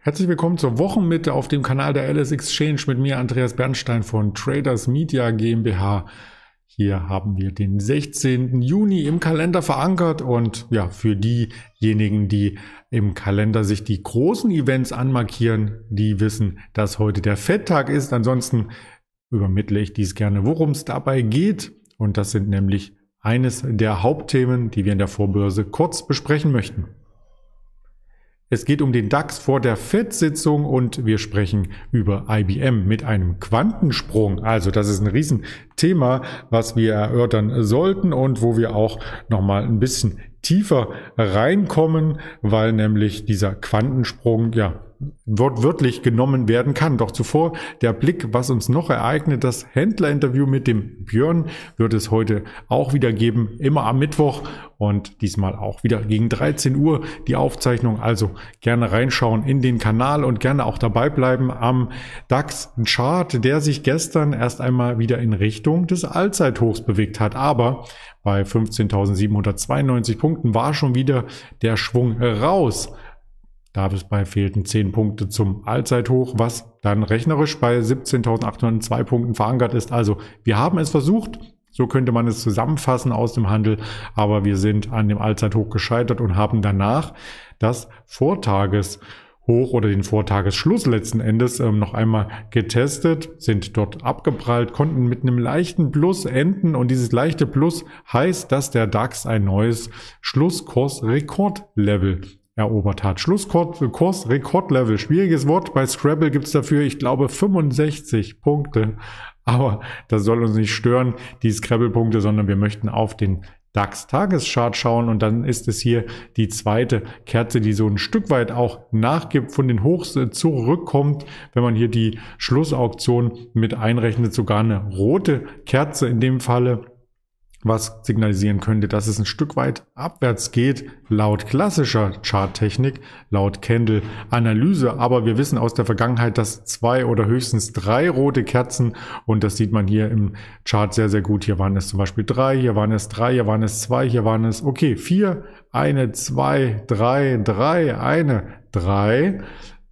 Herzlich willkommen zur Wochenmitte auf dem Kanal der LS Exchange mit mir, Andreas Bernstein von Traders Media GmbH. Hier haben wir den 16. Juni im Kalender verankert und ja, für diejenigen, die im Kalender sich die großen Events anmarkieren, die wissen, dass heute der Fetttag ist. Ansonsten übermittle ich dies gerne, worum es dabei geht. Und das sind nämlich eines der Hauptthemen, die wir in der Vorbörse kurz besprechen möchten. Es geht um den DAX vor der FED-Sitzung und wir sprechen über IBM mit einem Quantensprung. Also das ist ein Riesenthema, was wir erörtern sollten und wo wir auch nochmal ein bisschen tiefer reinkommen, weil nämlich dieser Quantensprung ja wortwörtlich genommen werden kann. Doch zuvor der Blick, was uns noch ereignet. Das Händlerinterview mit dem Björn wird es heute auch wieder geben, immer am Mittwoch und diesmal auch wieder gegen 13 Uhr die Aufzeichnung. Also gerne reinschauen in den Kanal und gerne auch dabei bleiben am DAX-Chart, der sich gestern erst einmal wieder in Richtung des Allzeithochs bewegt hat. Aber bei 15.792 Punkten war schon wieder der Schwung raus. Dabei fehlten 10 Punkte zum Allzeithoch, was dann rechnerisch bei 17.802 Punkten verankert ist. Also wir haben es versucht, so könnte man es zusammenfassen aus dem Handel, aber wir sind an dem Allzeithoch gescheitert und haben danach das Vortageshoch oder den Vortagesschluss letzten Endes ähm, noch einmal getestet, sind dort abgeprallt, konnten mit einem leichten Plus enden und dieses leichte Plus heißt, dass der DAX ein neues Schlusskursrekordlevel erobert hat. Schlusskurs, Rekordlevel, schwieriges Wort. Bei Scrabble gibt's dafür, ich glaube, 65 Punkte. Aber das soll uns nicht stören, die Scrabble-Punkte, sondern wir möchten auf den DAX-Tageschart schauen und dann ist es hier die zweite Kerze, die so ein Stück weit auch nachgibt, von den Hochs zurückkommt. Wenn man hier die Schlussauktion mit einrechnet, sogar eine rote Kerze in dem Falle was signalisieren könnte, dass es ein Stück weit abwärts geht, laut klassischer Charttechnik, laut Candle-Analyse. Aber wir wissen aus der Vergangenheit, dass zwei oder höchstens drei rote Kerzen, und das sieht man hier im Chart sehr, sehr gut. Hier waren es zum Beispiel drei, hier waren es drei, hier waren es zwei, hier waren es, okay, vier, eine, zwei, drei, drei, eine, drei.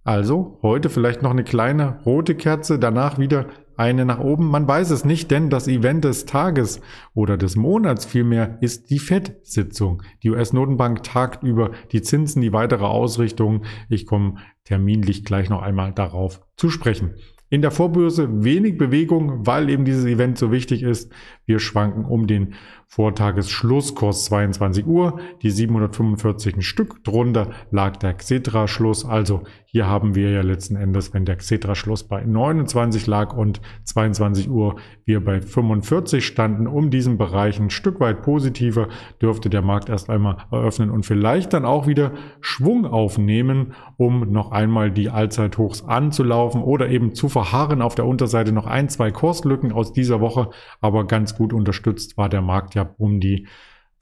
Also heute vielleicht noch eine kleine rote Kerze, danach wieder eine nach oben? Man weiß es nicht, denn das Event des Tages oder des Monats vielmehr ist die FED-Sitzung. Die US-Notenbank tagt über die Zinsen, die weitere Ausrichtung. Ich komme terminlich gleich noch einmal darauf zu sprechen. In der Vorbörse wenig Bewegung, weil eben dieses Event so wichtig ist. Wir schwanken um den Vortagesschlusskurs 22 Uhr, die 745 ein Stück drunter lag der Xetra-Schluss. Also hier haben wir ja letzten Endes, wenn der Xetra-Schluss bei 29 lag und 22 Uhr wir bei 45 standen, um diesen Bereich ein Stück weit positiver, dürfte der Markt erst einmal eröffnen und vielleicht dann auch wieder Schwung aufnehmen, um noch einmal die Allzeithochs anzulaufen oder eben zu verharren. Auf der Unterseite noch ein, zwei Kurslücken aus dieser Woche, aber ganz gut unterstützt war der Markt ja um die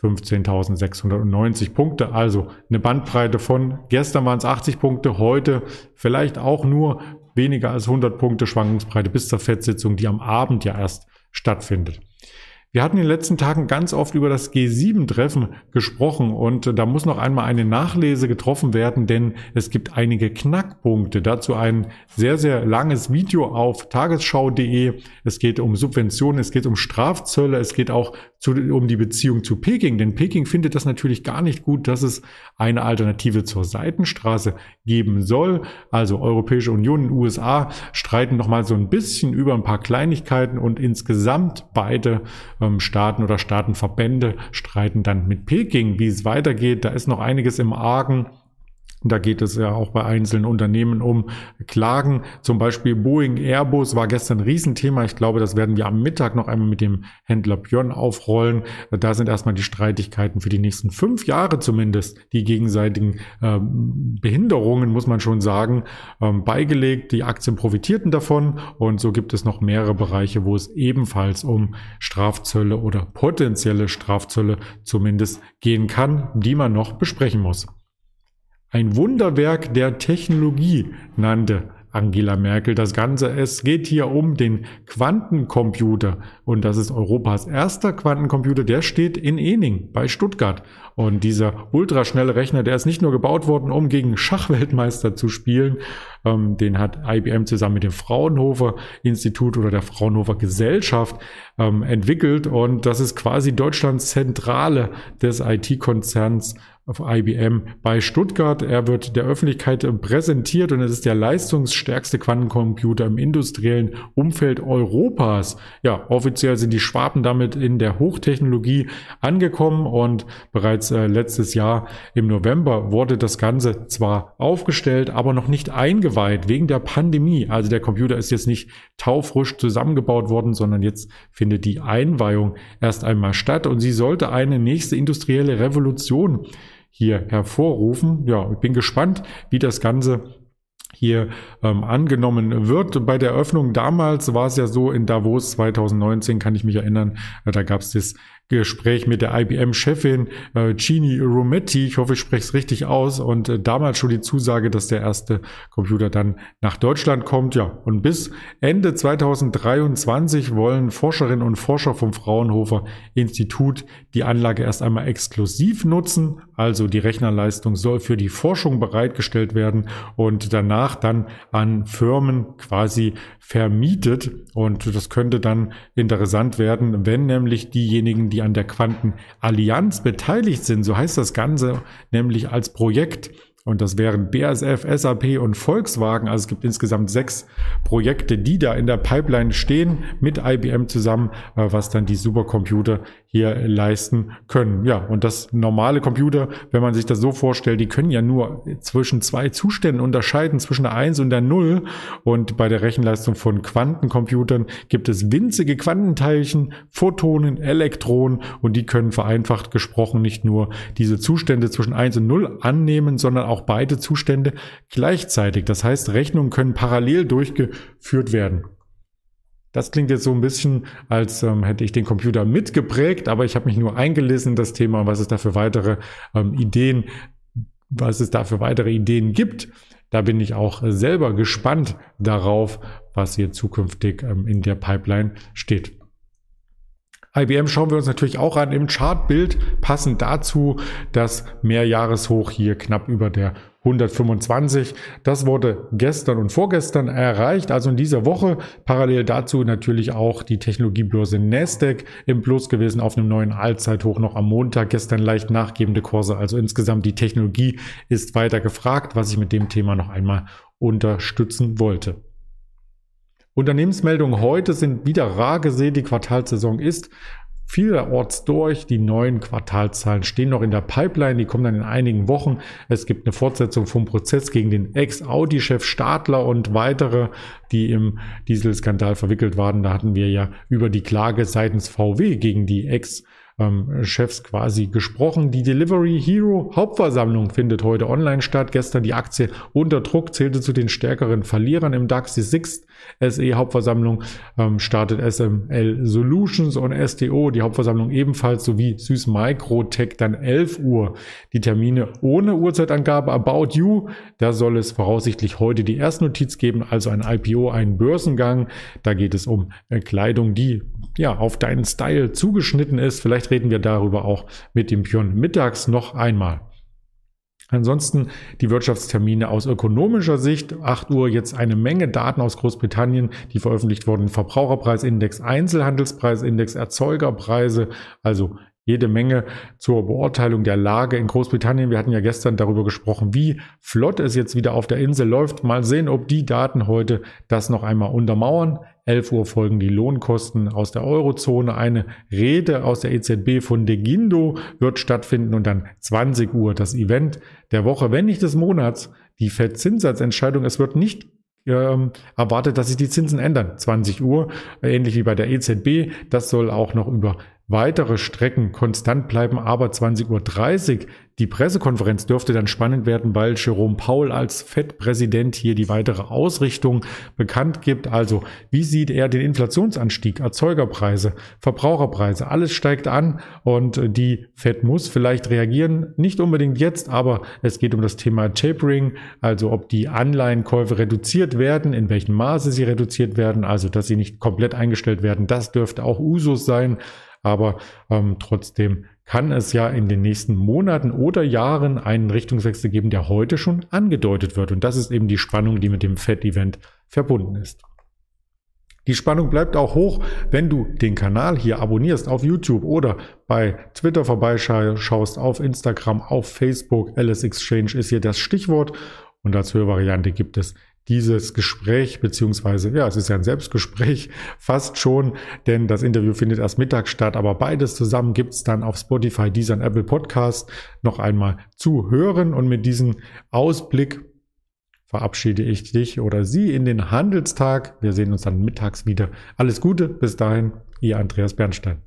15.690 Punkte. Also eine Bandbreite von gestern waren es 80 Punkte, heute vielleicht auch nur weniger als 100 Punkte Schwankungsbreite bis zur Fettsitzung, die am Abend ja erst stattfindet. Wir hatten in den letzten Tagen ganz oft über das G7-Treffen gesprochen und äh, da muss noch einmal eine Nachlese getroffen werden, denn es gibt einige Knackpunkte. Dazu ein sehr, sehr langes Video auf tagesschau.de. Es geht um Subventionen, es geht um Strafzölle, es geht auch zu, um die Beziehung zu Peking, denn Peking findet das natürlich gar nicht gut, dass es eine Alternative zur Seitenstraße geben soll. Also Europäische Union und USA streiten noch mal so ein bisschen über ein paar Kleinigkeiten und insgesamt beide ähm, Staaten oder Staatenverbände streiten dann mit Peking, wie es weitergeht. Da ist noch einiges im Argen. Da geht es ja auch bei einzelnen Unternehmen um Klagen. Zum Beispiel Boeing Airbus war gestern ein Riesenthema. Ich glaube, das werden wir am Mittag noch einmal mit dem Händler Björn aufrollen. Da sind erstmal die Streitigkeiten für die nächsten fünf Jahre zumindest, die gegenseitigen ähm, Behinderungen, muss man schon sagen, ähm, beigelegt. Die Aktien profitierten davon. Und so gibt es noch mehrere Bereiche, wo es ebenfalls um Strafzölle oder potenzielle Strafzölle zumindest gehen kann, die man noch besprechen muss. Ein Wunderwerk der Technologie nannte Angela Merkel das Ganze. Es geht hier um den Quantencomputer und das ist Europas erster Quantencomputer. Der steht in Ening bei Stuttgart und dieser ultraschnelle Rechner, der ist nicht nur gebaut worden, um gegen Schachweltmeister zu spielen, ähm, den hat IBM zusammen mit dem Fraunhofer Institut oder der Fraunhofer Gesellschaft ähm, entwickelt und das ist quasi Deutschlands Zentrale des IT-Konzerns auf IBM bei Stuttgart. Er wird der Öffentlichkeit präsentiert und es ist der leistungsstärkste Quantencomputer im industriellen Umfeld Europas. Ja, offiziell sind die Schwaben damit in der Hochtechnologie angekommen und bereits äh, letztes Jahr im November wurde das Ganze zwar aufgestellt, aber noch nicht eingeweiht wegen der Pandemie. Also der Computer ist jetzt nicht taufrisch zusammengebaut worden, sondern jetzt findet die Einweihung erst einmal statt und sie sollte eine nächste industrielle Revolution hier hervorrufen. Ja, ich bin gespannt, wie das Ganze hier ähm, angenommen wird. Bei der Eröffnung damals war es ja so in Davos 2019, kann ich mich erinnern, da gab es das Gespräch mit der IBM-Chefin äh, Gini Rometty, ich hoffe, ich spreche es richtig aus, und äh, damals schon die Zusage, dass der erste Computer dann nach Deutschland kommt. Ja, und bis Ende 2023 wollen Forscherinnen und Forscher vom Fraunhofer Institut die Anlage erst einmal exklusiv nutzen, also die Rechnerleistung soll für die Forschung bereitgestellt werden und danach dann an Firmen quasi vermietet. Und das könnte dann interessant werden, wenn nämlich diejenigen, die an der Quantenallianz beteiligt sind, so heißt das Ganze nämlich als Projekt, und das wären BASF, SAP und Volkswagen. Also es gibt insgesamt sechs Projekte, die da in der Pipeline stehen mit IBM zusammen, äh, was dann die Supercomputer hier leisten können. Ja, und das normale Computer, wenn man sich das so vorstellt, die können ja nur zwischen zwei Zuständen unterscheiden, zwischen der 1 und der 0. Und bei der Rechenleistung von Quantencomputern gibt es winzige Quantenteilchen, Photonen, Elektronen und die können vereinfacht gesprochen nicht nur diese Zustände zwischen 1 und 0 annehmen, sondern auch beide Zustände gleichzeitig. Das heißt, Rechnungen können parallel durchgeführt werden. Das klingt jetzt so ein bisschen, als ähm, hätte ich den Computer mitgeprägt, aber ich habe mich nur eingelesen in das Thema, was es da für weitere ähm, Ideen, was es da für weitere Ideen gibt. Da bin ich auch selber gespannt darauf, was hier zukünftig ähm, in der Pipeline steht. IBM schauen wir uns natürlich auch an im Chartbild, passend dazu das Mehrjahreshoch hier knapp über der 125. Das wurde gestern und vorgestern erreicht, also in dieser Woche. Parallel dazu natürlich auch die Technologiebörse Nasdaq im Plus gewesen auf einem neuen Allzeithoch noch am Montag. Gestern leicht nachgebende Kurse. Also insgesamt die Technologie ist weiter gefragt, was ich mit dem Thema noch einmal unterstützen wollte. Unternehmensmeldungen heute sind wieder rar gesehen. Die Quartalsaison ist vielerorts durch. Die neuen Quartalzahlen stehen noch in der Pipeline, die kommen dann in einigen Wochen. Es gibt eine Fortsetzung vom Prozess gegen den Ex-Audi-Chef Stadler und weitere, die im Dieselskandal verwickelt waren. Da hatten wir ja über die Klage seitens VW gegen die Ex- ähm, Chefs quasi gesprochen. Die Delivery Hero Hauptversammlung findet heute online statt. Gestern die Aktie unter Druck zählte zu den stärkeren Verlierern im DAX. Die Sixt SE Hauptversammlung ähm, startet SML Solutions und STO die Hauptversammlung ebenfalls sowie Süß Microtech dann 11 Uhr. Die Termine ohne Uhrzeitangabe About You. Da soll es voraussichtlich heute die Erstnotiz geben, also ein IPO, ein Börsengang. Da geht es um äh, Kleidung, die ja auf deinen Style zugeschnitten ist. Vielleicht Vielleicht reden wir darüber auch mit dem Björn mittags noch einmal. Ansonsten die Wirtschaftstermine aus ökonomischer Sicht. 8 Uhr jetzt eine Menge Daten aus Großbritannien, die veröffentlicht wurden. Verbraucherpreisindex, Einzelhandelspreisindex, Erzeugerpreise, also jede Menge zur Beurteilung der Lage in Großbritannien. Wir hatten ja gestern darüber gesprochen, wie flott es jetzt wieder auf der Insel läuft. Mal sehen, ob die Daten heute das noch einmal untermauern. 11 Uhr folgen die Lohnkosten aus der Eurozone. Eine Rede aus der EZB von De Guindo wird stattfinden und dann 20 Uhr das Event der Woche, wenn nicht des Monats, die Verzinssatzentscheidung. Es wird nicht ähm, erwartet, dass sich die Zinsen ändern. 20 Uhr, ähnlich wie bei der EZB. Das soll auch noch über weitere Strecken konstant bleiben, aber 20.30 Uhr die Pressekonferenz dürfte dann spannend werden, weil Jerome Paul als FED-Präsident hier die weitere Ausrichtung bekannt gibt. Also wie sieht er den Inflationsanstieg, Erzeugerpreise, Verbraucherpreise, alles steigt an und die FED muss vielleicht reagieren, nicht unbedingt jetzt, aber es geht um das Thema Tapering, also ob die Anleihenkäufe reduziert werden, in welchem Maße sie reduziert werden, also dass sie nicht komplett eingestellt werden, das dürfte auch Usus sein, aber ähm, trotzdem kann es ja in den nächsten Monaten oder Jahren einen Richtungswechsel geben, der heute schon angedeutet wird. Und das ist eben die Spannung, die mit dem FED-Event verbunden ist. Die Spannung bleibt auch hoch, wenn du den Kanal hier abonnierst auf YouTube oder bei Twitter vorbeischaust, auf Instagram, auf Facebook. Alice Exchange ist hier das Stichwort. Und als Hörvariante gibt es dieses Gespräch, beziehungsweise, ja, es ist ja ein Selbstgespräch, fast schon, denn das Interview findet erst Mittag statt, aber beides zusammen gibt's dann auf Spotify, Deezer Apple Podcast noch einmal zu hören und mit diesem Ausblick verabschiede ich dich oder Sie in den Handelstag. Wir sehen uns dann mittags wieder. Alles Gute, bis dahin, Ihr Andreas Bernstein.